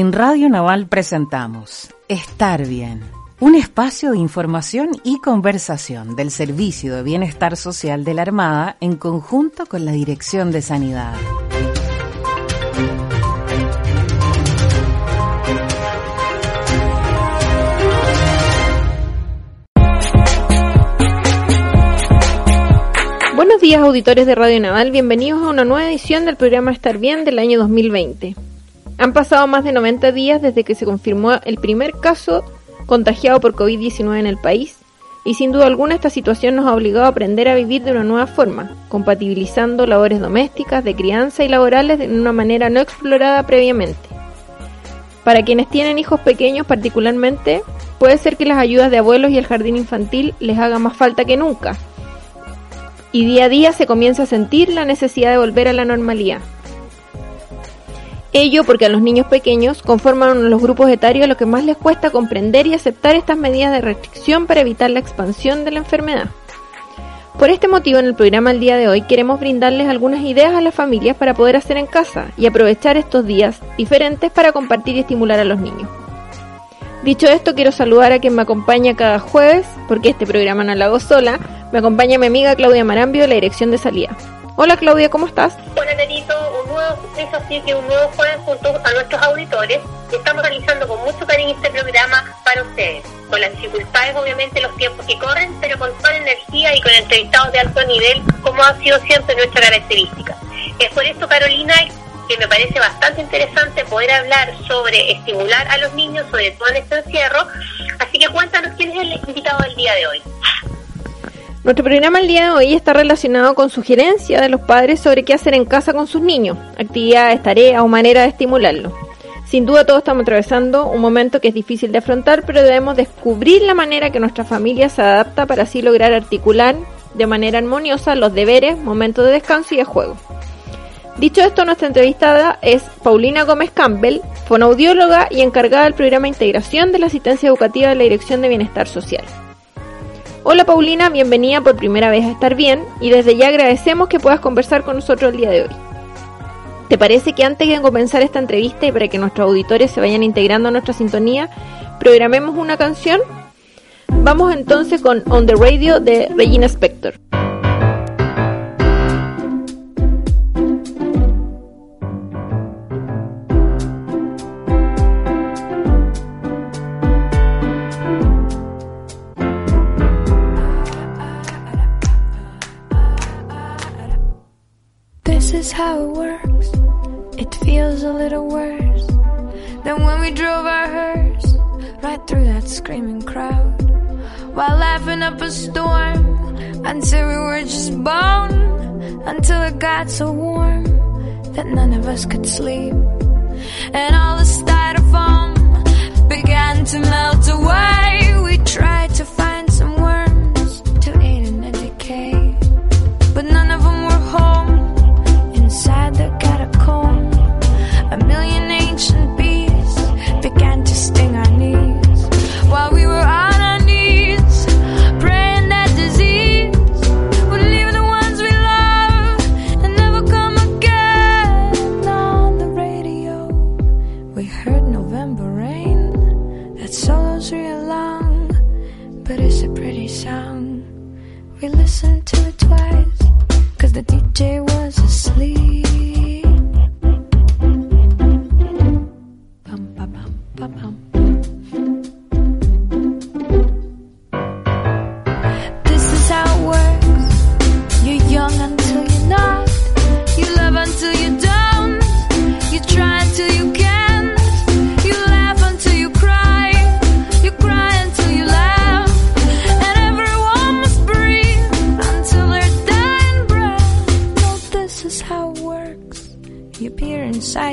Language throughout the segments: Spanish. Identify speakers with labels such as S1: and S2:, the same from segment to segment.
S1: En Radio Naval presentamos Estar Bien, un espacio de información y conversación del Servicio de Bienestar Social de la Armada en conjunto con la Dirección de Sanidad.
S2: Buenos días auditores de Radio Naval, bienvenidos a una nueva edición del programa Estar Bien del año 2020. Han pasado más de 90 días desde que se confirmó el primer caso contagiado por COVID-19 en el país y sin duda alguna esta situación nos ha obligado a aprender a vivir de una nueva forma, compatibilizando labores domésticas, de crianza y laborales de una manera no explorada previamente. Para quienes tienen hijos pequeños particularmente, puede ser que las ayudas de abuelos y el jardín infantil les haga más falta que nunca. Y día a día se comienza a sentir la necesidad de volver a la normalidad. Ello porque a los niños pequeños conforman uno de los grupos etarios a los que más les cuesta comprender y aceptar estas medidas de restricción para evitar la expansión de la enfermedad. Por este motivo, en el programa el día de hoy queremos brindarles algunas ideas a las familias para poder hacer en casa y aprovechar estos días diferentes para compartir y estimular a los niños. Dicho esto, quiero saludar a quien me acompaña cada jueves, porque este programa no lo hago sola. Me acompaña mi amiga Claudia Marambio de la dirección de salida. Hola Claudia, ¿cómo estás?
S3: Hola Nerito, un nuevo, es así que un nuevo jueves junto a nuestros auditores. Estamos realizando con mucho cariño este programa para ustedes, con las dificultades obviamente los tiempos que corren, pero con toda energía y con entrevistados de alto nivel, como ha sido siempre nuestra característica. Es por esto, Carolina, que me parece bastante interesante poder hablar sobre estimular a los niños, sobre todo en este encierro. Así que cuéntanos quién es el invitado del día de hoy.
S2: Nuestro programa el día de hoy está relacionado con sugerencias de los padres sobre qué hacer en casa con sus niños, actividades, tareas o manera de estimularlos. Sin duda todos estamos atravesando un momento que es difícil de afrontar, pero debemos descubrir la manera que nuestra familia se adapta para así lograr articular de manera armoniosa los deberes, momentos de descanso y de juego. Dicho esto, nuestra entrevistada es Paulina Gómez Campbell, fonoaudióloga y encargada del programa Integración de la Asistencia Educativa de la Dirección de Bienestar Social. Hola Paulina, bienvenida por primera vez a Estar Bien y desde ya agradecemos que puedas conversar con nosotros el día de hoy. ¿Te parece que antes de comenzar esta entrevista y para que nuestros auditores se vayan integrando a nuestra sintonía, programemos una canción? Vamos entonces con On the Radio de Regina Spector.
S4: Got so warm that none of us could sleep. And all the styrofoam began to melt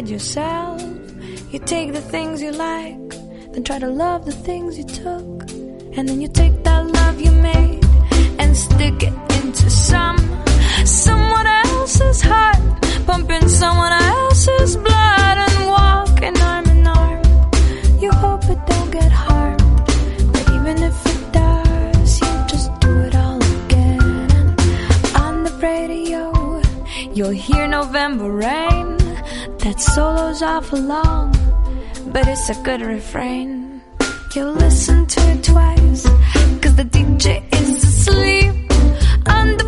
S4: yourself. You take the things you like, then try to love the things you took. And then you take that love you made and stick it into some someone else's heart, pumping someone else's blood and walking arm in arm. You hope it don't get harmed, but even if it does, you just do it all again. And on the radio, you'll hear November rain. That solo's awful long, but it's a good refrain. You'll listen to it twice, cause the DJ is asleep on the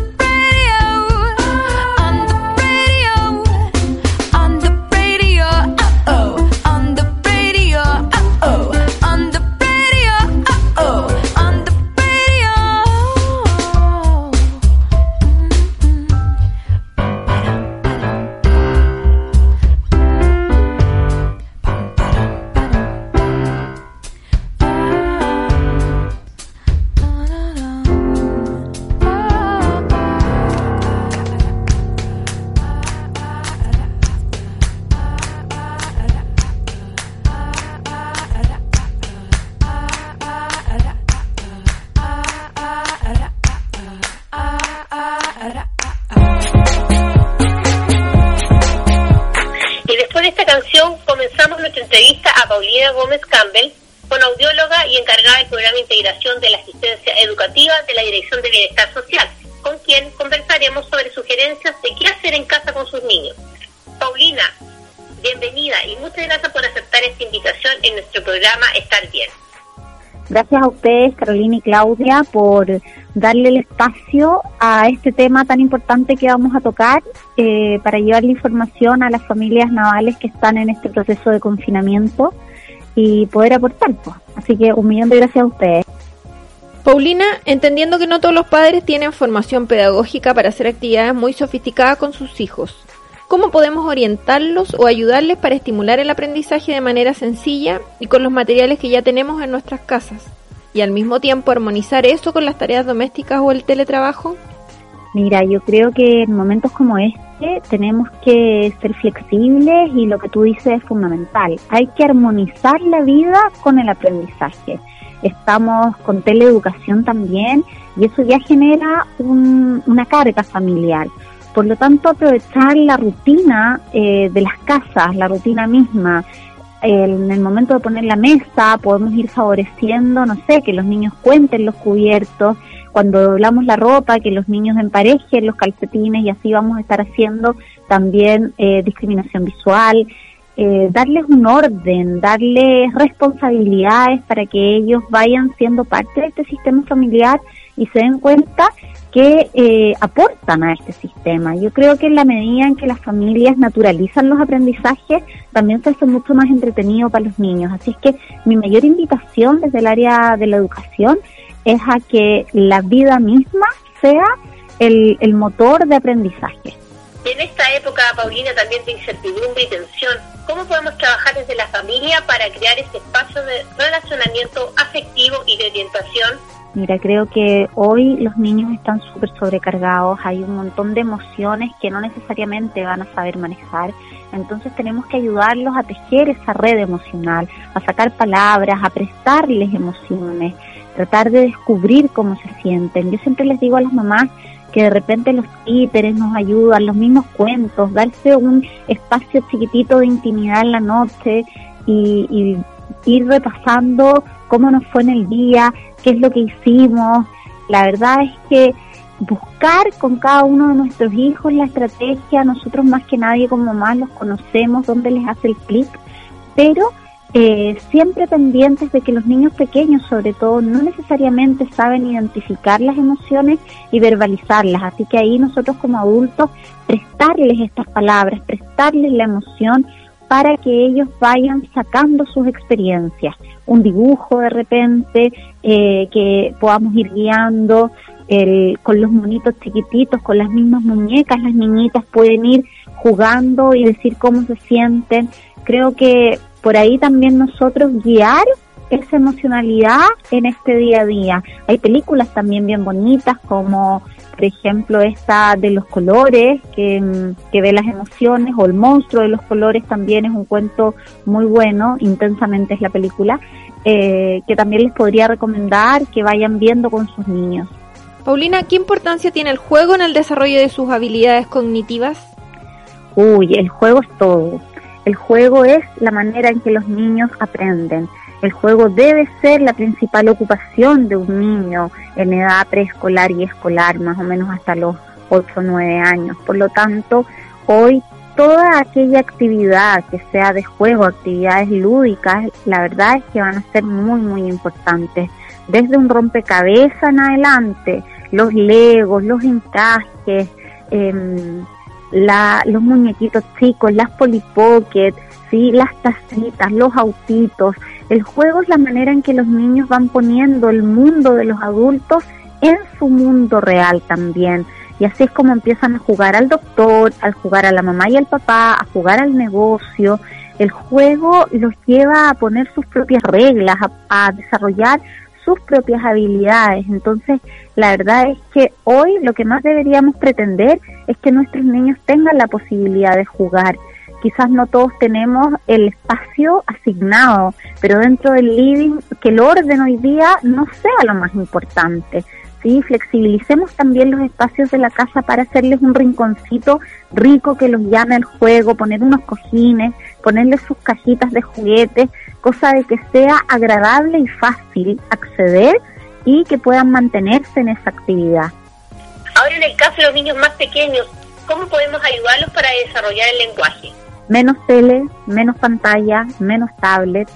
S3: canción comenzamos nuestra entrevista a Paulina Gómez Campbell, fonoaudióloga y encargada del programa de integración de la asistencia educativa de la Dirección de Bienestar Social, con quien conversaremos sobre sugerencias de qué hacer en casa con sus niños. Paulina, bienvenida y muchas gracias por aceptar esta invitación en nuestro programa Estar Bien.
S5: Gracias a ustedes, Carolina y Claudia, por darle el espacio a este tema tan importante que vamos a tocar eh, para llevarle información a las familias navales que están en este proceso de confinamiento y poder aportar. pues. Así que un millón de gracias a ustedes.
S2: Paulina, entendiendo que no todos los padres tienen formación pedagógica para hacer actividades muy sofisticadas con sus hijos, ¿cómo podemos orientarlos o ayudarles para estimular el aprendizaje de manera sencilla y con los materiales que ya tenemos en nuestras casas? Y al mismo tiempo armonizar eso con las tareas domésticas o el teletrabajo?
S5: Mira, yo creo que en momentos como este tenemos que ser flexibles y lo que tú dices es fundamental. Hay que armonizar la vida con el aprendizaje. Estamos con teleeducación también y eso ya genera un- una carga familiar. Por lo tanto, aprovechar la rutina eh, de las casas, la rutina misma, en el momento de poner la mesa podemos ir favoreciendo, no sé, que los niños cuenten los cubiertos, cuando doblamos la ropa, que los niños emparejen los calcetines y así vamos a estar haciendo también eh, discriminación visual, eh, darles un orden, darles responsabilidades para que ellos vayan siendo parte de este sistema familiar y se den cuenta que eh, aportan a este sistema. Yo creo que en la medida en que las familias naturalizan los aprendizajes, también se hace mucho más entretenido para los niños. Así es que mi mayor invitación desde el área de la educación es a que la vida misma sea el, el motor de aprendizaje.
S3: En esta época, Paulina, también de incertidumbre y tensión, ¿cómo podemos trabajar desde la familia para crear ese espacio de relacionamiento afectivo y de orientación?
S5: Mira, creo que hoy los niños están súper sobrecargados, hay un montón de emociones que no necesariamente van a saber manejar, entonces tenemos que ayudarlos a tejer esa red emocional, a sacar palabras, a prestarles emociones, tratar de descubrir cómo se sienten. Yo siempre les digo a las mamás que de repente los títeres nos ayudan, los mismos cuentos, darse un espacio chiquitito de intimidad en la noche y, y ir repasando cómo nos fue en el día, qué es lo que hicimos. La verdad es que buscar con cada uno de nuestros hijos la estrategia, nosotros más que nadie como mamás los conocemos, dónde les hace el clic, pero eh, siempre pendientes de que los niños pequeños sobre todo no necesariamente saben identificar las emociones y verbalizarlas, así que ahí nosotros como adultos prestarles estas palabras, prestarles la emoción para que ellos vayan sacando sus experiencias, un dibujo de repente eh, que podamos ir guiando el, con los monitos chiquititos, con las mismas muñecas, las niñitas pueden ir jugando y decir cómo se sienten. Creo que por ahí también nosotros guiar esa emocionalidad en este día a día. Hay películas también bien bonitas como por ejemplo, esta de los colores, que, que, ve las emociones, o El monstruo de los colores también es un cuento muy bueno, intensamente es la película, eh, que también les podría recomendar que vayan viendo con sus niños.
S2: Paulina, ¿qué importancia tiene el juego en el desarrollo de sus habilidades cognitivas?
S5: Uy, el juego es todo. El juego es la manera en que los niños aprenden. El juego debe ser la principal ocupación de un niño en edad preescolar y escolar, más o menos hasta los 8 o 9 años. Por lo tanto, hoy toda aquella actividad que sea de juego, actividades lúdicas, la verdad es que van a ser muy, muy importantes. Desde un rompecabezas en adelante, los legos, los encajes, eh, la, los muñequitos chicos, las polipocket, ¿sí? las tacitas, los autitos. El juego es la manera en que los niños van poniendo el mundo de los adultos en su mundo real también. Y así es como empiezan a jugar al doctor, al jugar a la mamá y al papá, a jugar al negocio. El juego los lleva a poner sus propias reglas, a, a desarrollar sus propias habilidades. Entonces, la verdad es que hoy lo que más deberíamos pretender es que nuestros niños tengan la posibilidad de jugar. Quizás no todos tenemos el espacio asignado, pero dentro del living, que el orden hoy día no sea lo más importante. ¿sí? Flexibilicemos también los espacios de la casa para hacerles un rinconcito rico que los llame al juego, poner unos cojines, ponerles sus cajitas de juguetes, cosa de que sea agradable y fácil acceder y que puedan mantenerse en esa actividad.
S3: Ahora en el caso de los niños más pequeños, ¿cómo podemos ayudarlos para desarrollar el lenguaje?
S5: Menos tele, menos pantalla, menos tablet,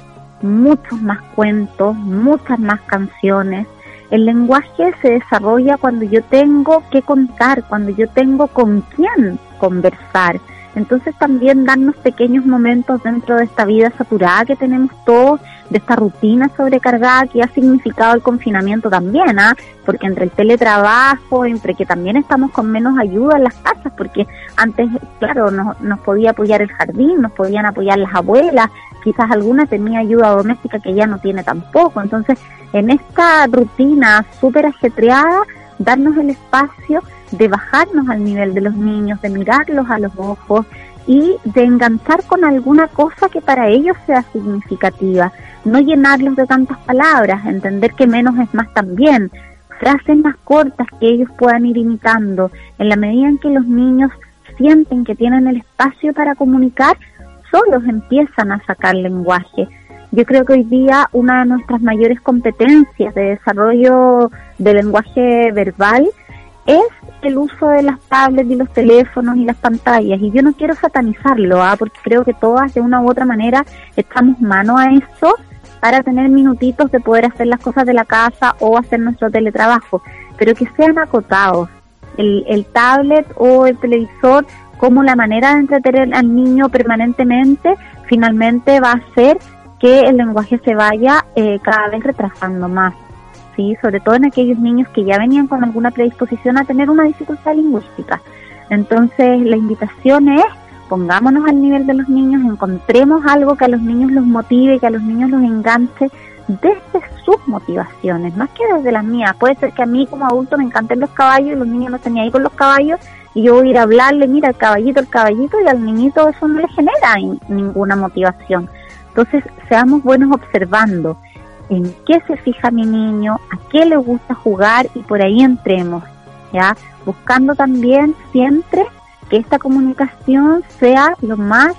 S5: muchos más cuentos, muchas más canciones. El lenguaje se desarrolla cuando yo tengo que contar, cuando yo tengo con quién conversar. Entonces también darnos pequeños momentos dentro de esta vida saturada que tenemos todos, de esta rutina sobrecargada que ha significado el confinamiento también, ¿ah? porque entre el teletrabajo, entre que también estamos con menos ayuda en las casas, porque antes, claro, nos, nos podía apoyar el jardín, nos podían apoyar las abuelas, quizás alguna tenía ayuda doméstica que ya no tiene tampoco. Entonces, en esta rutina súper ajetreada, darnos el espacio de bajarnos al nivel de los niños, de mirarlos a los ojos y de enganchar con alguna cosa que para ellos sea significativa, no llenarlos de tantas palabras, entender que menos es más también, frases más cortas que ellos puedan ir imitando, en la medida en que los niños sienten que tienen el espacio para comunicar, solos empiezan a sacar lenguaje. Yo creo que hoy día una de nuestras mayores competencias de desarrollo de lenguaje verbal es el uso de las tablets y los teléfonos y las pantallas. Y yo no quiero satanizarlo, ¿ah? porque creo que todas de una u otra manera estamos mano a eso para tener minutitos de poder hacer las cosas de la casa o hacer nuestro teletrabajo, pero que sean acotados. El, el tablet o el televisor como la manera de entretener al niño permanentemente finalmente va a hacer que el lenguaje se vaya eh, cada vez retrasando más. ¿Sí? sobre todo en aquellos niños que ya venían con alguna predisposición a tener una dificultad lingüística. Entonces, la invitación es, pongámonos al nivel de los niños, encontremos algo que a los niños los motive, que a los niños los enganche desde sus motivaciones, más que desde las mías. Puede ser que a mí como adulto me encanten los caballos y los niños no estén ahí con los caballos y yo voy a ir a hablarle, mira, el caballito, el caballito, y al niñito eso no le genera ninguna motivación. Entonces, seamos buenos observando en qué se fija mi niño, a qué le gusta jugar y por ahí entremos, ¿ya? Buscando también siempre que esta comunicación sea lo más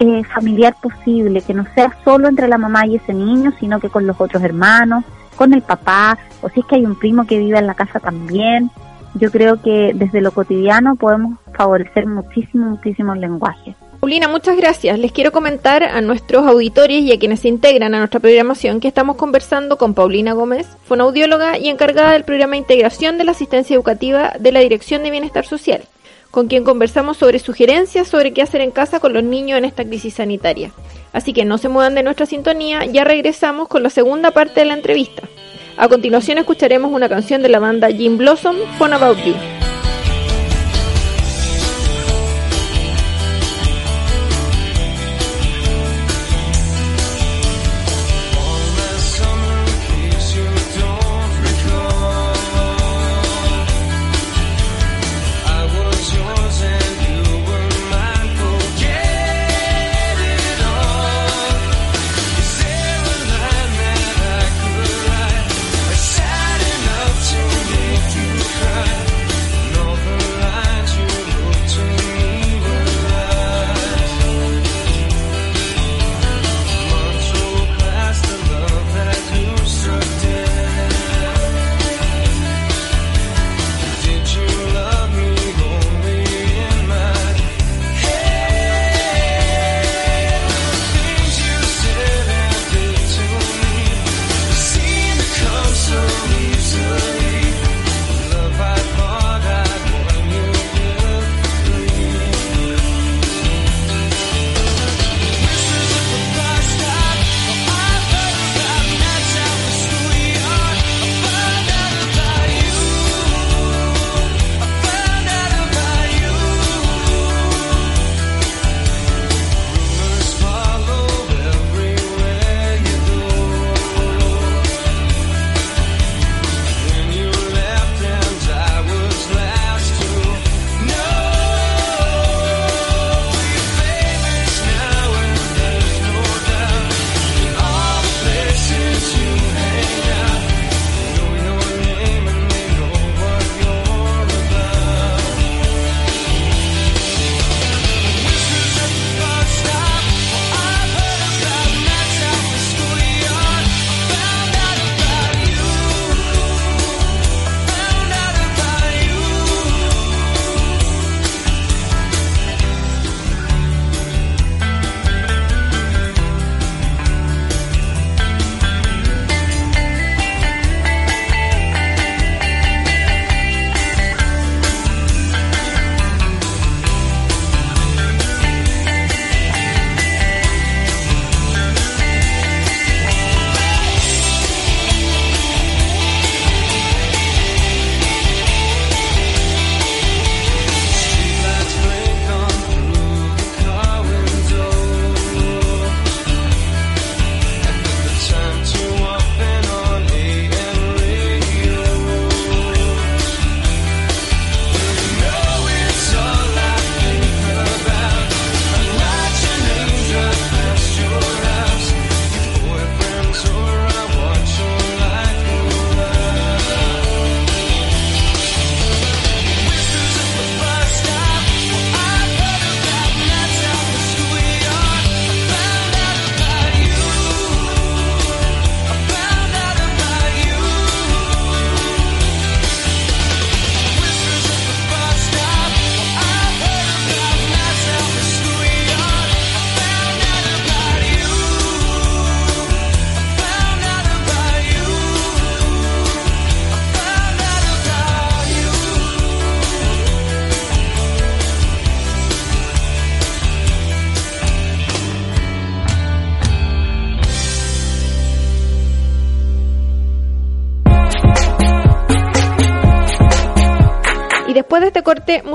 S5: eh, familiar posible, que no sea solo entre la mamá y ese niño, sino que con los otros hermanos, con el papá, o si es que hay un primo que vive en la casa también. Yo creo que desde lo cotidiano podemos favorecer muchísimo, muchísimo el lenguaje.
S2: Paulina, muchas gracias. Les quiero comentar a nuestros auditores y a quienes se integran a nuestra programación que estamos conversando con Paulina Gómez, fonoaudióloga y encargada del programa de integración de la asistencia educativa de la Dirección de Bienestar Social, con quien conversamos sobre sugerencias sobre qué hacer en casa con los niños en esta crisis sanitaria. Así que no se muevan de nuestra sintonía, ya regresamos con la segunda parte de la entrevista. A continuación escucharemos una canción de la banda Jim Blossom, Phone About You.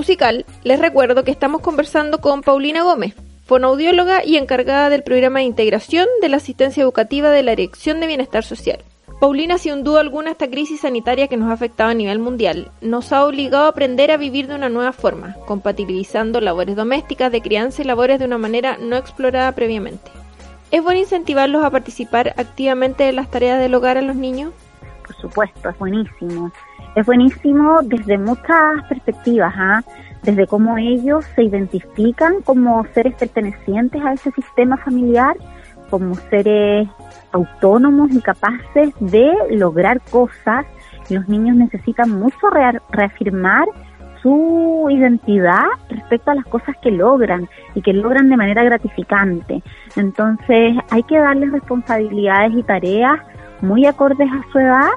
S2: Musical, les recuerdo que estamos conversando con Paulina Gómez, fonoaudióloga y encargada del programa de integración de la asistencia educativa de la Dirección de Bienestar Social. Paulina, sin duda alguna, esta crisis sanitaria que nos ha afectado a nivel mundial nos ha obligado a aprender a vivir de una nueva forma, compatibilizando labores domésticas de crianza y labores de una manera no explorada previamente. ¿Es bueno incentivarlos a participar activamente en las tareas del hogar a los niños?
S5: Por supuesto, es buenísimo es buenísimo desde muchas perspectivas, ¿ah? desde cómo ellos se identifican como seres pertenecientes a ese sistema familiar, como seres autónomos y capaces de lograr cosas. Los niños necesitan mucho reafirmar su identidad respecto a las cosas que logran y que logran de manera gratificante. Entonces hay que darles responsabilidades y tareas muy acordes a su edad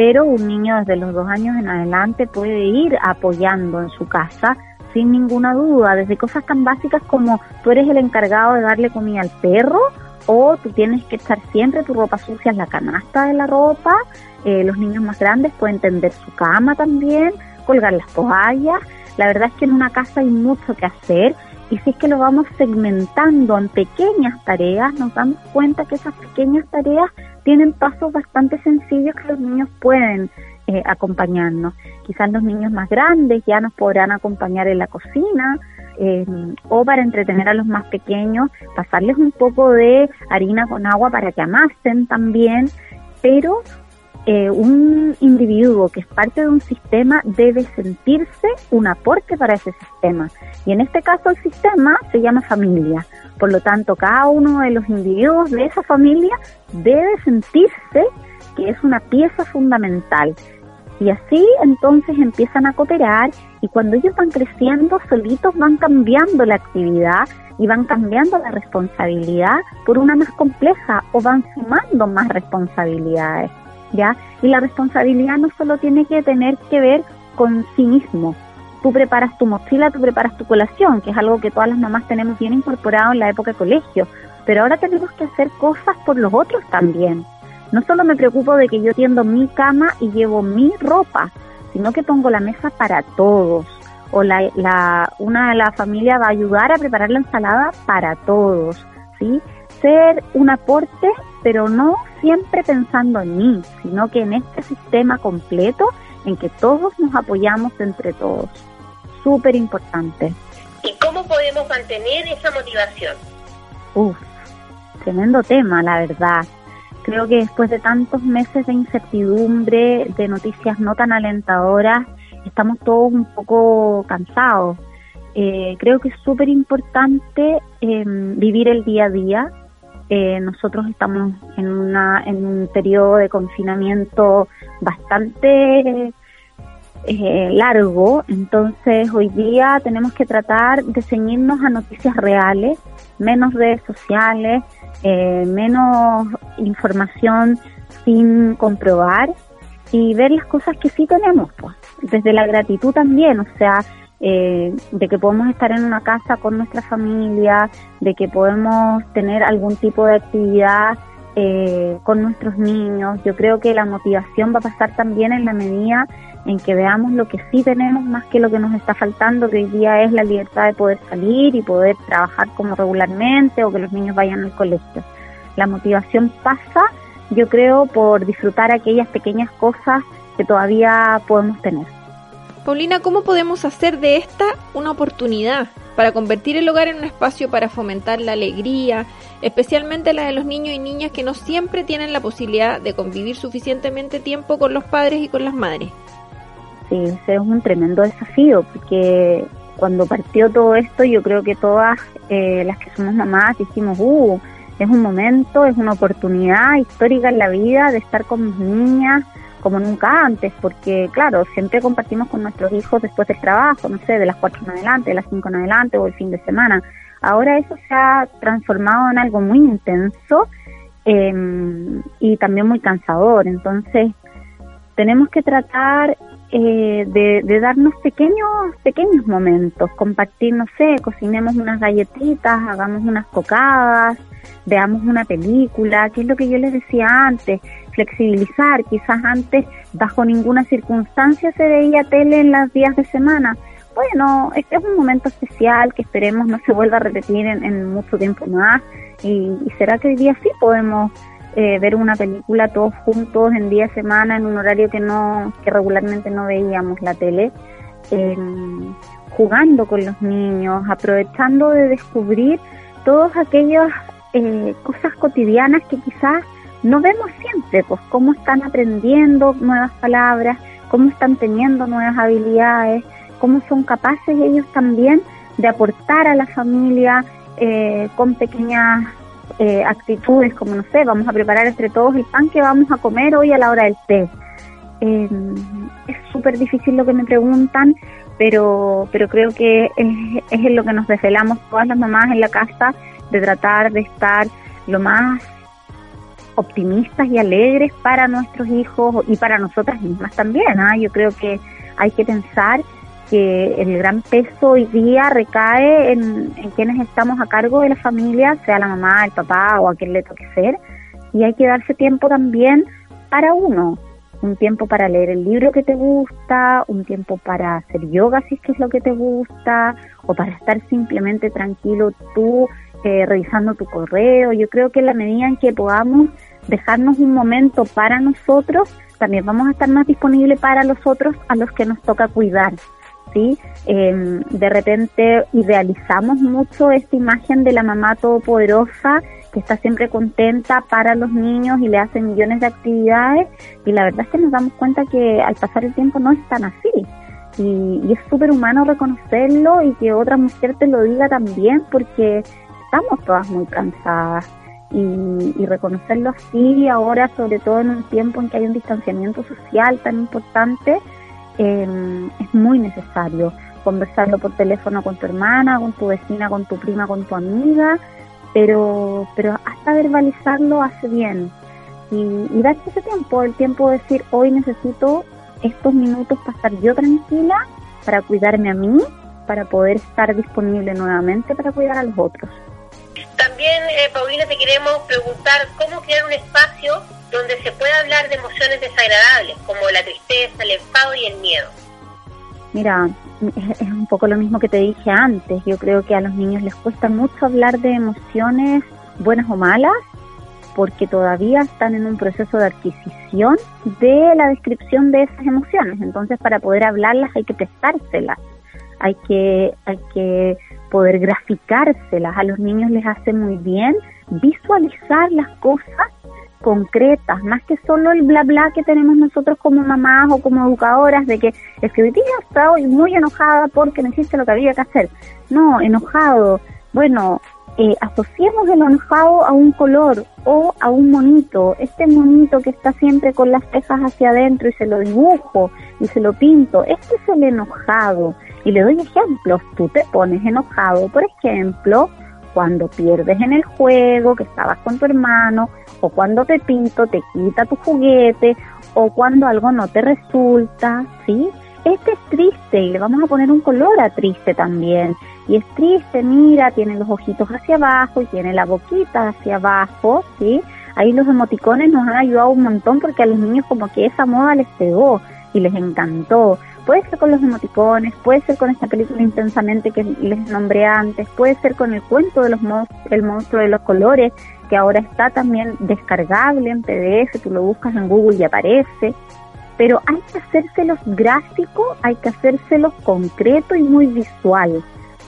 S5: pero un niño desde los dos años en adelante puede ir apoyando en su casa sin ninguna duda, desde cosas tan básicas como tú eres el encargado de darle comida al perro o tú tienes que echar siempre tu ropa sucia en la canasta de la ropa, eh, los niños más grandes pueden tender su cama también, colgar las toallas, la verdad es que en una casa hay mucho que hacer y si es que lo vamos segmentando en pequeñas tareas, nos damos cuenta que esas pequeñas tareas tienen pasos bastante sencillos que los niños pueden eh, acompañarnos. Quizás los niños más grandes ya nos podrán acompañar en la cocina eh, o para entretener a los más pequeños, pasarles un poco de harina con agua para que amasen también, pero eh, un individuo que es parte de un sistema debe sentirse un aporte para ese sistema. Y en este caso el sistema se llama familia. Por lo tanto, cada uno de los individuos de esa familia debe sentirse que es una pieza fundamental. Y así entonces empiezan a cooperar y cuando ellos van creciendo, solitos van cambiando la actividad y van cambiando la responsabilidad por una más compleja o van sumando más responsabilidades. ¿Ya? Y la responsabilidad no solo tiene que tener que ver con sí mismo. Tú preparas tu mochila, tú preparas tu colación, que es algo que todas las mamás tenemos bien incorporado en la época de colegio, pero ahora tenemos que hacer cosas por los otros también. No solo me preocupo de que yo tiendo mi cama y llevo mi ropa, sino que pongo la mesa para todos. O la, la, una de la familia va a ayudar a preparar la ensalada para todos, ¿sí? Ser un aporte pero no siempre pensando en mí, sino que en este sistema completo en que todos nos apoyamos entre todos. Súper importante.
S3: ¿Y cómo podemos mantener esa motivación?
S5: Uf, tremendo tema, la verdad. Creo que después de tantos meses de incertidumbre, de noticias no tan alentadoras, estamos todos un poco cansados. Eh, creo que es súper importante em, vivir el día a día, eh, nosotros estamos en, una, en un periodo de confinamiento bastante eh, largo, entonces hoy día tenemos que tratar de ceñirnos a noticias reales, menos redes sociales, eh, menos información sin comprobar y ver las cosas que sí tenemos, pues, desde la gratitud también, o sea, eh, de que podemos estar en una casa con nuestra familia, de que podemos tener algún tipo de actividad eh, con nuestros niños. Yo creo que la motivación va a pasar también en la medida en que veamos lo que sí tenemos más que lo que nos está faltando, que hoy día es la libertad de poder salir y poder trabajar como regularmente o que los niños vayan al colegio. La motivación pasa, yo creo, por disfrutar aquellas pequeñas cosas que todavía podemos tener.
S2: Paulina, ¿cómo podemos hacer de esta una oportunidad para convertir el hogar en un espacio para fomentar la alegría, especialmente la de los niños y niñas que no siempre tienen la posibilidad de convivir suficientemente tiempo con los padres y con las madres?
S5: Sí, ese es un tremendo desafío, porque cuando partió todo esto, yo creo que todas eh, las que somos mamás dijimos, uh, es un momento, es una oportunidad histórica en la vida de estar con mis niñas, como nunca antes, porque claro, siempre compartimos con nuestros hijos después del trabajo, no sé, de las 4 en adelante, de las 5 en adelante o el fin de semana. Ahora eso se ha transformado en algo muy intenso em, y también muy cansador. Entonces, tenemos que tratar eh, de, de, darnos pequeños, pequeños momentos, compartir, no sé, cocinemos unas galletitas, hagamos unas cocadas, veamos una película, que es lo que yo les decía antes, flexibilizar. Quizás antes, bajo ninguna circunstancia, se veía tele en los días de semana. Bueno, este es un momento especial que esperemos no se vuelva a repetir en, mucho tiempo más. Y, será que hoy día sí podemos eh, ver una película todos juntos en día de semana en un horario que no que regularmente no veíamos la tele jugando con los niños aprovechando de descubrir todas aquellas eh, cosas cotidianas que quizás no vemos siempre, pues cómo están aprendiendo nuevas palabras, cómo están teniendo nuevas habilidades, cómo son capaces ellos también de aportar a la familia eh, con pequeñas eh, actitudes, como no sé, vamos a preparar entre todos el pan que vamos a comer hoy a la hora del té. Em, es súper difícil lo que me preguntan, pero, pero creo que es, es en lo que nos desvelamos todas las mamás en la casa, de tratar de estar lo más optimistas y alegres para nuestros hijos y para nosotras mismas también. ¿ah? Yo creo que hay que pensar que el gran peso hoy día recae en, quienes estamos a cargo de la familia, sea la mamá, el papá o a quien le toque ser, y hay que darse tiempo también para uno, un tiempo para leer el libro que te gusta, un tiempo para hacer yoga si es que es lo que te gusta, o para estar simplemente tranquilo tú eh, revisando tu correo. Yo creo que en la medida en que podamos dejarnos un momento para nosotros, también vamos a estar más disponibles para los otros a los que nos toca cuidar. ¿sí? Em, de repente idealizamos mucho esta imagen de la mamá todopoderosa que está siempre contenta para los niños y le hace millones de actividades y la verdad es que nos damos cuenta que al pasar el tiempo no es tan así. Y, y es súper humano reconocerlo y que otra mujer te lo diga también porque estamos todas muy cansadas y, y, reconocerlo así ahora, sobre todo en un tiempo en que hay un distanciamiento social tan importante, Em, es muy necesario conversarlo por teléfono con tu hermana, con tu vecina, con tu prima, con tu amiga, pero, pero hasta verbalizarlo hace bien. Y, y darte ese tiempo, el tiempo de decir, hoy necesito estos minutos para estar yo tranquila, para cuidarme a mí, para poder estar disponible nuevamente para cuidar a los otros.
S3: También, eh, Paulina, te queremos preguntar cómo crear un espacio donde se pueda hablar de emociones desagradables, como la tristeza, el enfado y el miedo.
S5: Mira, es, un poco lo mismo que te dije antes. Yo creo que a los niños les cuesta mucho hablar de emociones buenas o malas, porque todavía están en un proceso de adquisición de la descripción de esas emociones. Entonces, para poder hablarlas hay que prestárselas, hay que, hay que poder graficárselas. A los niños les hace muy bien visualizar las cosas concretas, más que solo el bla bla que tenemos nosotros como mamás o como educadoras de que es que hoy muy enojada porque no hiciste lo que había que hacer. No, enojado. Bueno, eh, asociemos el enojado a un color o a un monito. Este monito que está siempre con las cejas hacia adentro y se lo dibujo y se lo pinto. Este es el enojado. Y le doy ejemplos. Tú te pones enojado, por ejemplo, cuando pierdes en el juego, que estabas con tu hermano, o cuando te pinto te quita tu juguete, o cuando algo no te resulta, ¿sí? Este es triste y le vamos a poner un color a triste también. Y es triste, mira, tiene los ojitos hacia abajo y tiene la boquita hacia abajo, ¿sí? Ahí los emoticones nos han ayudado un montón porque a los niños como que esa moda les pegó y les encantó. Puede ser con los emoticones, puede ser con esta película intensamente que les nombré antes, puede ser con el cuento de los el monstruo de los colores, que ahora está también descargable en PDF, tú lo buscas en Google y aparece. Pero hay que hacérselos gráficos, hay que hacérselos concreto y muy visual,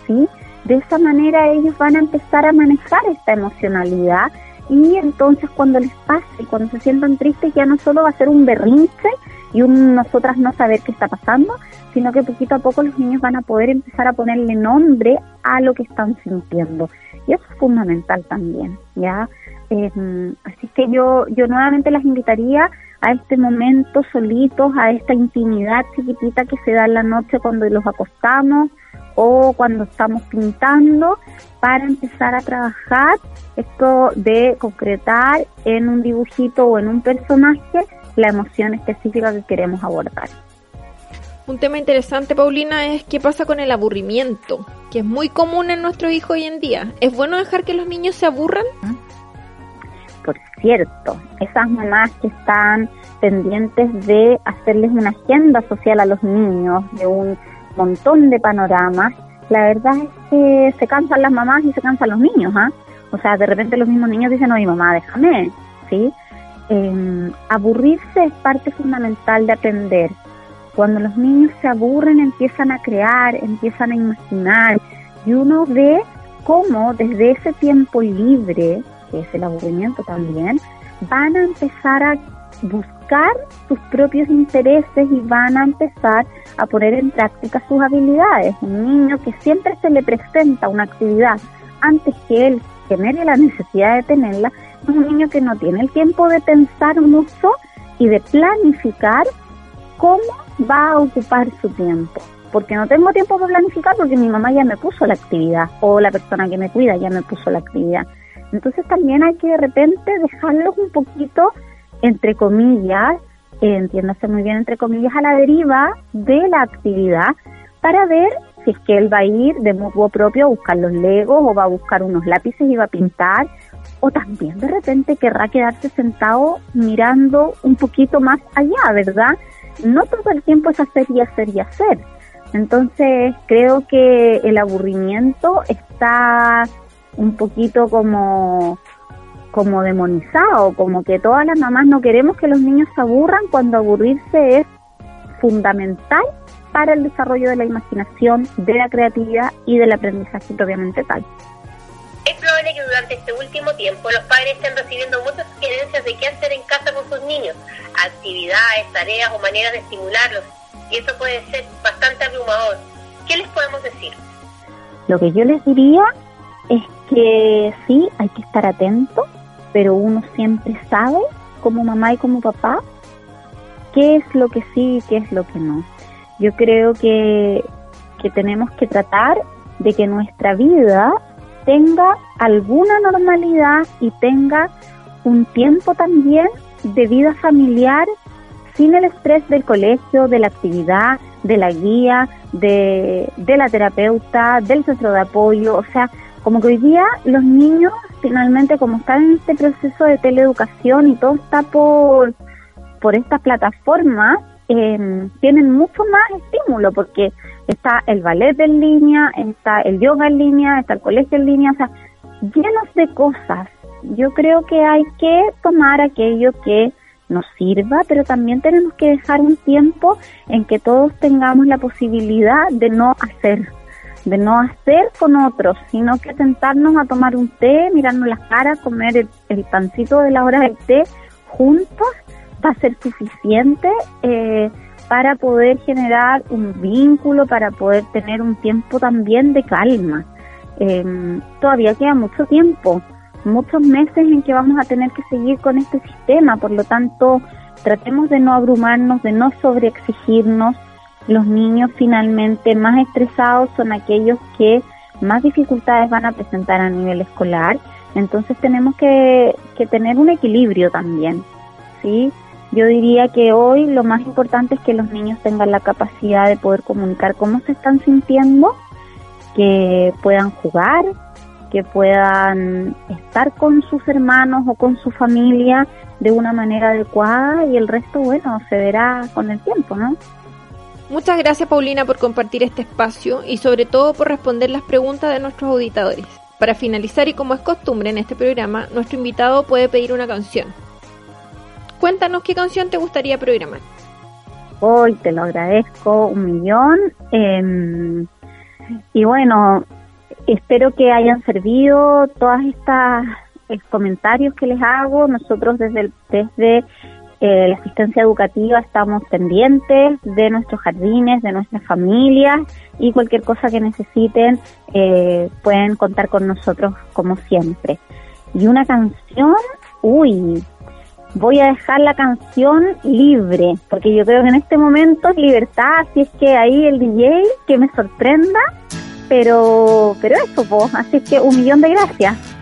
S5: ¿sí? De esa manera ellos van a empezar a manejar esta emocionalidad y entonces cuando les pase, cuando se sientan tristes, ya no solo va a ser un berrinche, y un nosotras no saber qué está pasando, sino que poquito a poco los niños van a poder empezar a ponerle nombre a lo que están sintiendo. Y eso es fundamental también, ¿ya? Em, así que yo, yo nuevamente las invitaría a este momento solitos, a esta intimidad chiquitita que se da en la noche cuando los acostamos o cuando estamos pintando, para empezar a trabajar esto de concretar en un dibujito o en un personaje la emoción específica que queremos abordar.
S2: Un tema interesante, Paulina, es qué pasa con el aburrimiento, que es muy común en nuestro hijo hoy en día. ¿Es bueno dejar que los niños se aburran?
S5: por cierto, esas mamás que están pendientes de hacerles una agenda social a los niños, de un montón de panoramas, la verdad es que se cansan las mamás y se cansan los niños, ¿ah? O sea, de repente los mismos niños dicen, oye mamá, déjame, ¿sí? Em, aburrirse es parte fundamental de aprender. Cuando los niños se aburren empiezan a crear, empiezan a imaginar y uno ve cómo desde ese tiempo libre, que es el aburrimiento también, van a empezar a buscar sus propios intereses y van a empezar a poner en práctica sus habilidades. Un niño que siempre se le presenta una actividad antes que él genere la necesidad de tenerla, es un niño que no tiene el tiempo de pensar mucho y de planificar cómo va a ocupar su tiempo. Porque no tengo tiempo para planificar porque mi mamá ya me puso la actividad o la persona que me cuida ya me puso la actividad. Entonces también hay que de repente dejarlos un poquito, entre comillas, entiéndase muy bien, entre comillas, a la deriva de la actividad para ver si es que él va a ir de modo propio a buscar los legos o va a buscar unos lápices y va a pintar o también de repente querrá quedarse sentado mirando un poquito más allá, ¿verdad? No todo el tiempo es hacer y hacer y hacer. Entonces creo que el aburrimiento está un poquito como como demonizado, como que todas las mamás no queremos que los niños se aburran cuando aburrirse es fundamental para el desarrollo de la imaginación, de la creatividad y del aprendizaje propiamente tal.
S3: Es probable que durante este último tiempo los padres estén recibiendo muchas sugerencias de qué hacer en casa con sus niños, actividades, tareas o maneras de estimularlos, y eso puede ser bastante abrumador. ¿Qué les podemos decir?
S5: Lo que yo les diría es que sí, hay que estar atento, pero uno siempre sabe, como mamá y como papá, qué es lo que sí y qué es lo que no. Yo creo que, que tenemos que tratar de que nuestra vida tenga alguna normalidad y tenga un tiempo también de vida familiar sin el estrés del colegio, de la actividad, de la guía, de, de la terapeuta, del centro de apoyo. O sea, como que hoy día los niños finalmente como están en este proceso de teleeducación y todo está por, por estas plataformas, eh, tienen mucho más estímulo porque está el ballet en línea, está el yoga en línea, está el colegio en línea, o sea, llenos de cosas. Yo creo que hay que tomar aquello que nos sirva, pero también tenemos que dejar un tiempo en que todos tengamos la posibilidad de no hacer de no hacer con otros, sino que sentarnos a tomar un té, mirarnos las caras, comer el, pancito de la hora del té juntos, va a ser suficiente eh, para poder generar un vínculo, para poder tener un tiempo también de calma. Em, todavía queda mucho tiempo, muchos meses en que vamos a tener que seguir con este sistema, por lo tanto, tratemos de no abrumarnos, de no sobreexigirnos, los niños finalmente más estresados son aquellos que más dificultades van a presentar a nivel escolar. Entonces tenemos que, tener un equilibrio también, ¿sí? Yo diría que hoy lo más importante es que los niños tengan la capacidad de poder comunicar cómo se están sintiendo, que puedan jugar, que puedan estar con sus hermanos o con su familia de una manera adecuada y el resto, bueno, se verá con el tiempo, ¿no?
S2: Muchas gracias Paulina por compartir este espacio y sobre todo por responder las preguntas de nuestros auditores. Para finalizar y como es costumbre en este programa, nuestro invitado puede pedir una canción. Cuéntanos qué canción te gustaría programar.
S5: Hoy te lo agradezco un millón. Em, y bueno, espero que hayan servido todas estas eh, comentarios que les hago. Nosotros desde, desde eh, la asistencia educativa estamos pendientes de nuestros jardines, de nuestras familias y cualquier cosa que necesiten eh, pueden contar con nosotros como siempre. Y una canción, uy, voy a dejar la canción libre, porque yo creo que en este momento es libertad, así es que ahí el DJ que me sorprenda, pero, pero eso, pues, así es que un millón de gracias.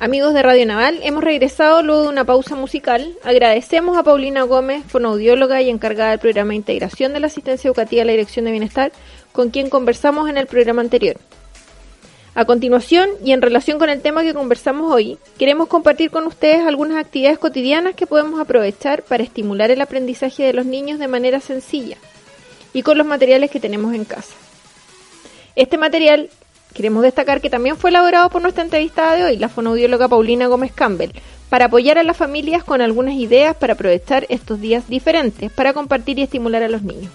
S2: Amigos de Radio Naval, hemos regresado luego de una pausa musical. Agradecemos a Paulina Gómez, fonoaudióloga y encargada del programa de integración de la asistencia educativa a la Dirección de Bienestar, con quien conversamos en el programa anterior. A continuación, y en relación con el tema que conversamos hoy, queremos compartir con ustedes algunas actividades cotidianas que podemos aprovechar para estimular el aprendizaje de los niños de manera sencilla y con los materiales que tenemos en casa. Este material queremos destacar que también fue elaborado por nuestra entrevistada de hoy, la fonoaudióloga Paulina Gómez Campbell, para apoyar a las familias con algunas ideas para aprovechar estos días diferentes para compartir y estimular a los niños.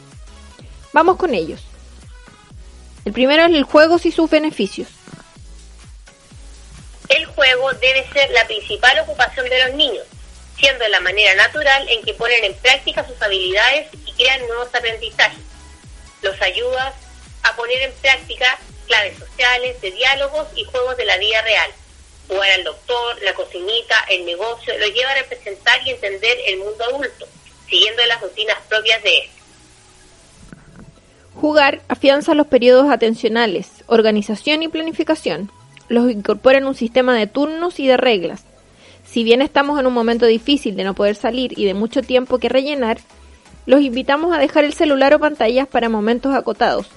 S2: Vamos con ellos. El primero es el juego y sus beneficios
S3: el juego debe ser la principal ocupación de los niños, siendo la manera natural en que ponen en práctica sus habilidades y crean nuevos aprendizajes. Los ayudas a poner en práctica claves sociales, de diálogos y juegos de la vida real. Jugar al doctor, la cocinita, el negocio, los lleva a representar y entender el mundo adulto, siguiendo las rutinas propias de este.
S2: Jugar afianza los periodos atencionales, organización y planificación, los incorpora en un sistema de turnos y de reglas. Si bien estamos en un momento difícil de no poder salir y de mucho tiempo que rellenar, los invitamos a dejar el celular o pantallas para momentos acotados,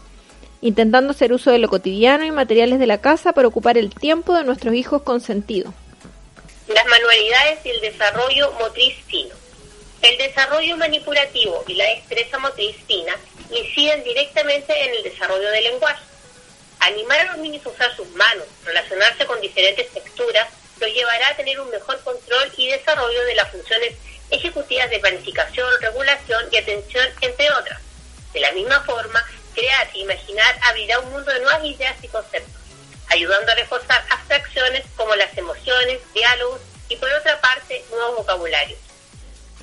S2: intentando hacer uso de lo cotidiano y materiales de la casa para ocupar el tiempo de nuestros hijos con sentido.
S3: Las manualidades y el desarrollo motriz fino. El desarrollo manipulativo y la destreza motriz fina inciden directamente en el desarrollo del lenguaje. Animar a los niños a usar sus manos, relacionarse con diferentes texturas, los llevará a tener un mejor control y desarrollo de las funciones ejecutivas de planificación, regulación y atención, entre otras. De la misma forma, crear e imaginar abrirá un mundo de nuevas ideas y conceptos, ayudando a reforzar abstracciones como las emociones, diálogos y por otra parte, nuevos vocabularios.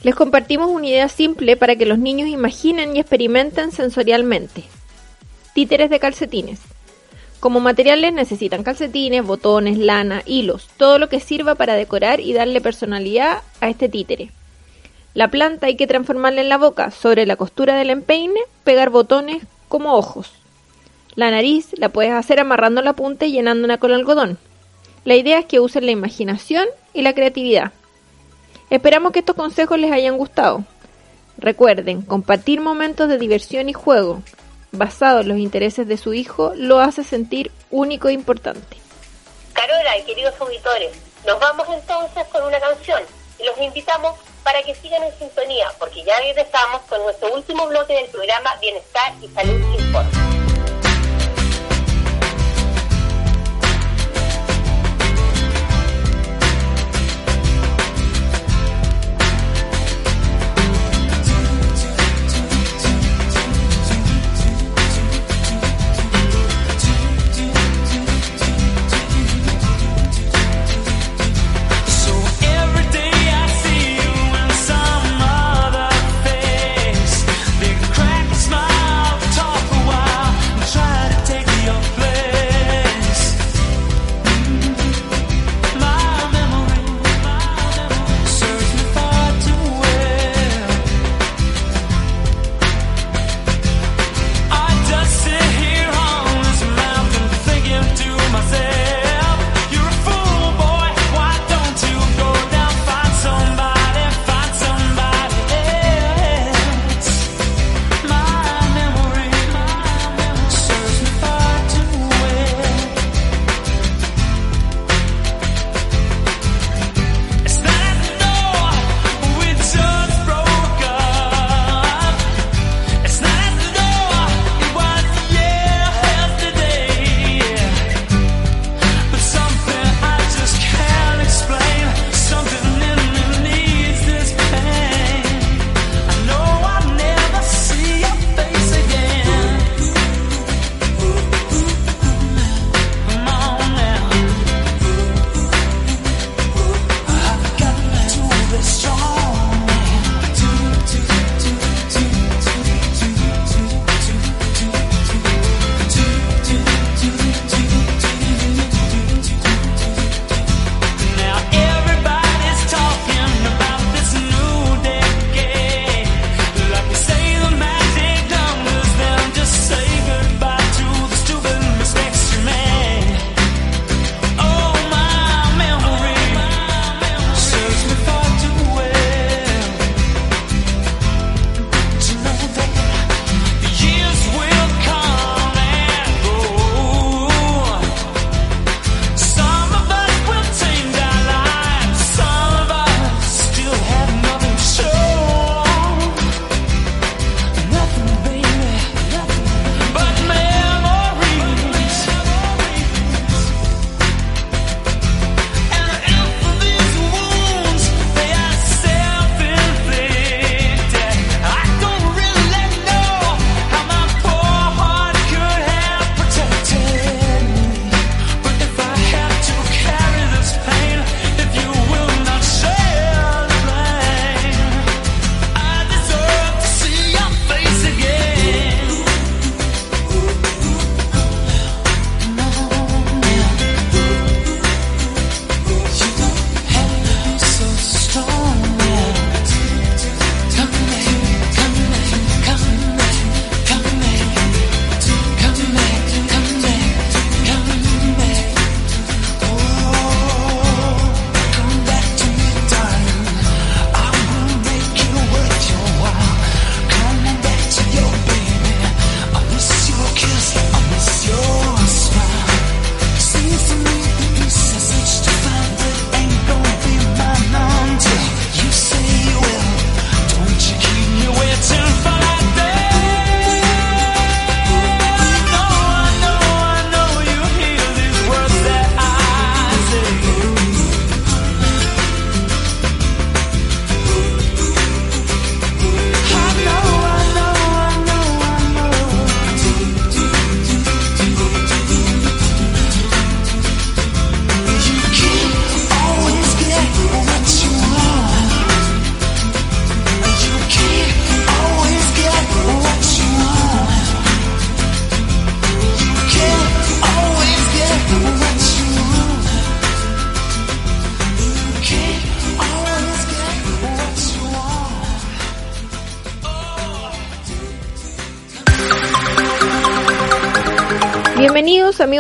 S2: Les compartimos una idea simple para que los niños imaginen y experimenten sensorialmente. Títeres de calcetines. Como materiales necesitan calcetines, botones, lana, hilos, todo lo que sirva para decorar y darle personalidad a este títere. La planta hay que transformarla en la boca, sobre la costura del empeine, pegar botones como ojos. La nariz la puedes hacer amarrando la punta y llenándola con algodón. La idea es que usen la imaginación y la creatividad. Esperamos que estos consejos les hayan gustado. Recuerden, compartir momentos de diversión y juego basado en los intereses de su hijo lo hace sentir único e importante.
S3: Carola y queridos auditores, nos vamos entonces con una canción y los invitamos para que sigan en sintonía porque ya regresamos con nuestro último bloque del programa Bienestar y Salud.
S6: So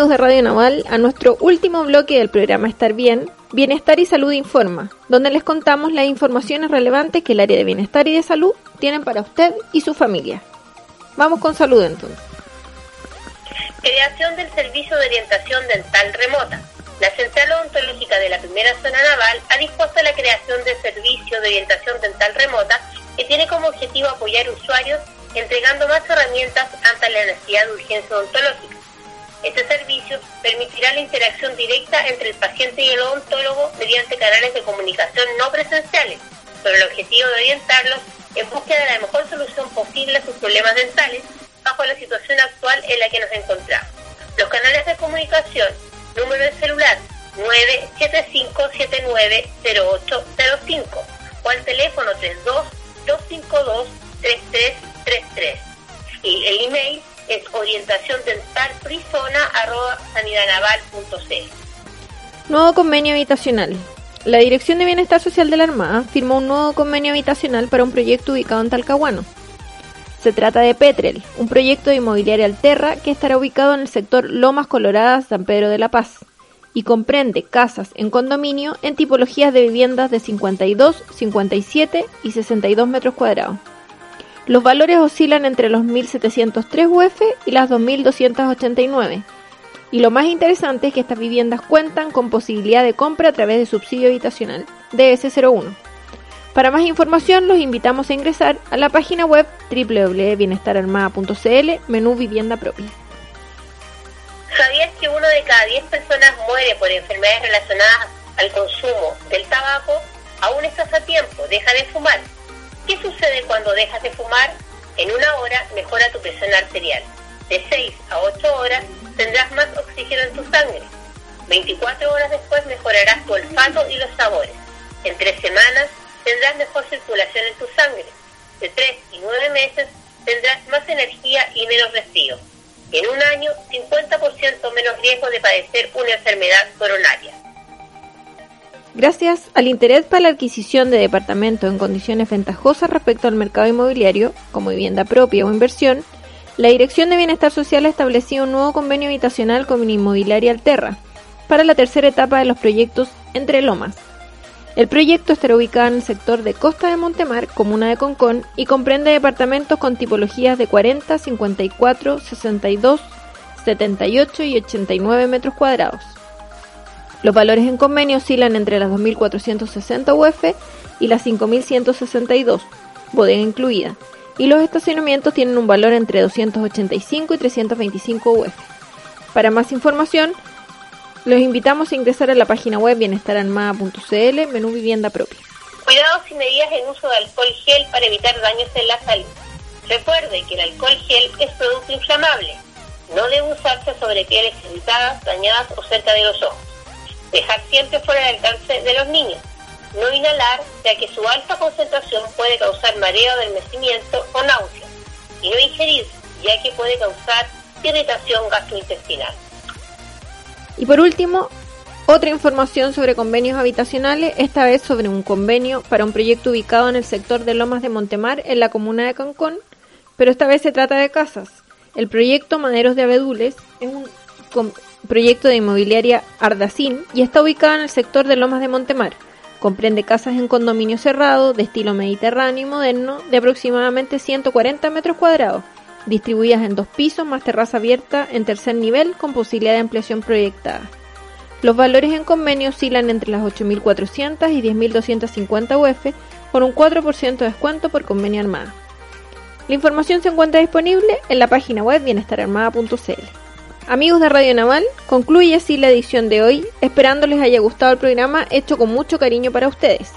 S2: de Radio Naval a nuestro último bloque del programa Estar Bien, Bienestar y Salud Informa, donde les contamos las informaciones relevantes que el área de bienestar y de salud tienen para usted y su familia. Vamos con salud entonces.
S3: Creación del Servicio de Orientación Dental Remota. La Central Odontológica de la Primera Zona Naval ha dispuesto la creación del Servicio de Orientación Dental Remota que tiene como objetivo apoyar usuarios entregando más herramientas ante la necesidad de urgencia odontológica. Este servicio permitirá la interacción directa entre el paciente y el odontólogo mediante canales de comunicación no presenciales, con el objetivo de orientarlos en búsqueda de la mejor solución posible a sus problemas dentales bajo la situación actual en la que nos encontramos. Los canales de comunicación, número de celular 975790805 o al teléfono 32-252-3333. Y el email es orientación
S2: Nuevo convenio habitacional. La Dirección de Bienestar Social de la Armada firmó un nuevo convenio habitacional para un proyecto ubicado en Talcahuano. Se trata de Petrel, un proyecto de inmobiliaria alterra que estará ubicado en el sector Lomas Coloradas, San Pedro de la Paz, y comprende casas en condominio en tipologías de viviendas de 52, 57 y 62 metros cuadrados. Los valores oscilan entre los 1.703 UF y las 2.289. Y lo más interesante es que estas viviendas cuentan con posibilidad de compra a través de subsidio habitacional, DS01. Para más información los invitamos a ingresar a la página web www.bienestararmada.cl, menú vivienda propia.
S3: ¿Sabías que uno de cada 10 personas muere por enfermedades relacionadas al consumo del tabaco? Aún estás a tiempo, deja de fumar. ¿Qué sucede cuando dejas de fumar? En una hora mejora tu presión arterial. De 6 a 8 horas tendrás más oxígeno en tu sangre. 24 horas después mejorarás tu olfato y los sabores. En 3 semanas tendrás mejor circulación en tu sangre. De 3 y 9 meses tendrás más energía y menos resfrío. En un año, 50% menos riesgo de padecer una enfermedad coronaria.
S2: Gracias al interés para la adquisición de departamentos en condiciones ventajosas respecto al mercado inmobiliario, como vivienda propia o inversión, la Dirección de Bienestar Social ha establecido un nuevo convenio habitacional con Inmobiliaria Alterra para la tercera etapa de los proyectos Entre Lomas. El proyecto estará ubicado en el sector de Costa de Montemar, comuna de Concón, y comprende departamentos con tipologías de 40, 54, 62, 78 y 89 metros cuadrados. Los valores en convenio oscilan entre las 2.460 UF y las 5.162, bodega incluida, y los estacionamientos tienen un valor entre 285 y 325 UF. Para más información, los invitamos a ingresar a la página web bienestararmada.cl, menú vivienda propia.
S3: Cuidados y medidas en uso de alcohol gel para evitar daños en la salud. Recuerde que el alcohol gel es producto inflamable. No debe usarse sobre pieles irritadas, dañadas o cerca de los ojos. Dejar siempre fuera del alcance de los niños. No inhalar, ya que su alta concentración puede causar mareo, adormecimiento o náusea. Y no ingerir, ya que puede causar irritación gastrointestinal.
S2: Y por último, otra información sobre convenios habitacionales, esta vez sobre un convenio para un proyecto ubicado en el sector de Lomas de Montemar, en la comuna de Cancón, pero esta vez se trata de casas. El proyecto Maderos de Abedules es un proyecto de inmobiliaria Ardacín y está ubicado en el sector de Lomas de Montemar. Comprende casas en condominio cerrado, de estilo mediterráneo y moderno, de aproximadamente 140 metros cuadrados, distribuidas en dos pisos más terraza abierta en tercer nivel con posibilidad de ampliación proyectada. Los valores en convenio oscilan entre las 8.400 y 10.250 UF con un 4% de descuento por convenio armada. La información se encuentra disponible en la página web bienestararmada.cl. Amigos de Radio Naval, concluye así la edición de hoy, esperando les haya gustado el programa hecho con mucho cariño para ustedes.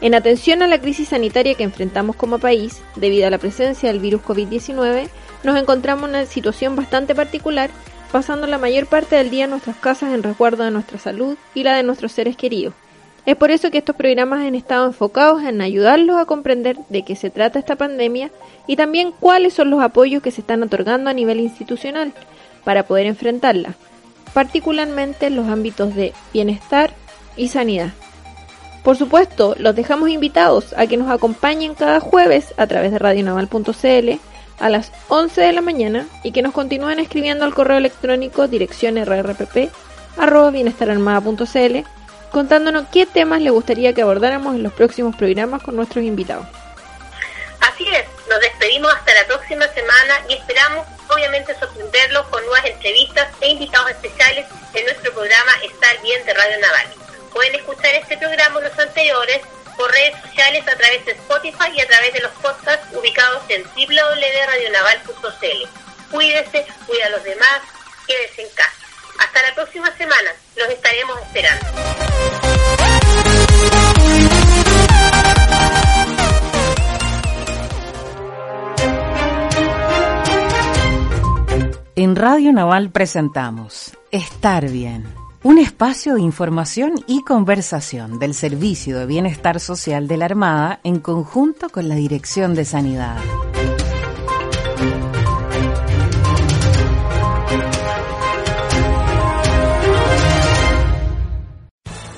S2: En atención a la crisis sanitaria que enfrentamos como país, debido a la presencia del virus COVID-19, nos encontramos en una situación bastante particular, pasando la mayor parte del día en nuestras casas en resguardo de nuestra salud y la de nuestros seres queridos. Es por eso que estos programas han estado enfocados en ayudarlos a comprender de qué se trata esta pandemia y también cuáles son los apoyos que se están otorgando a nivel institucional para poder enfrentarla, particularmente en los ámbitos de bienestar y sanidad. Por supuesto, los dejamos invitados a que nos acompañen cada jueves a través de radionaval.cl a las 11 de la mañana y que nos continúen escribiendo al correo electrónico dirección rrpp bienestararmada.cl contándonos qué temas le gustaría que abordáramos en los próximos programas con nuestros invitados.
S3: Así es, nos despedimos hasta la próxima semana y esperamos obviamente sorprenderlos con nuevas entrevistas e invitados especiales en nuestro programa Estar Bien de Radio Naval. Pueden escuchar este programa o los anteriores por redes sociales a través de Spotify y a través de los podcasts ubicados en www.radionaval.cl. Cuídese, cuida a los demás, quédese en casa. Hasta la próxima semana, los estaremos esperando.
S1: En Radio Naval presentamos Estar Bien, un espacio de información y conversación del Servicio de Bienestar Social de la Armada en conjunto con la Dirección de Sanidad.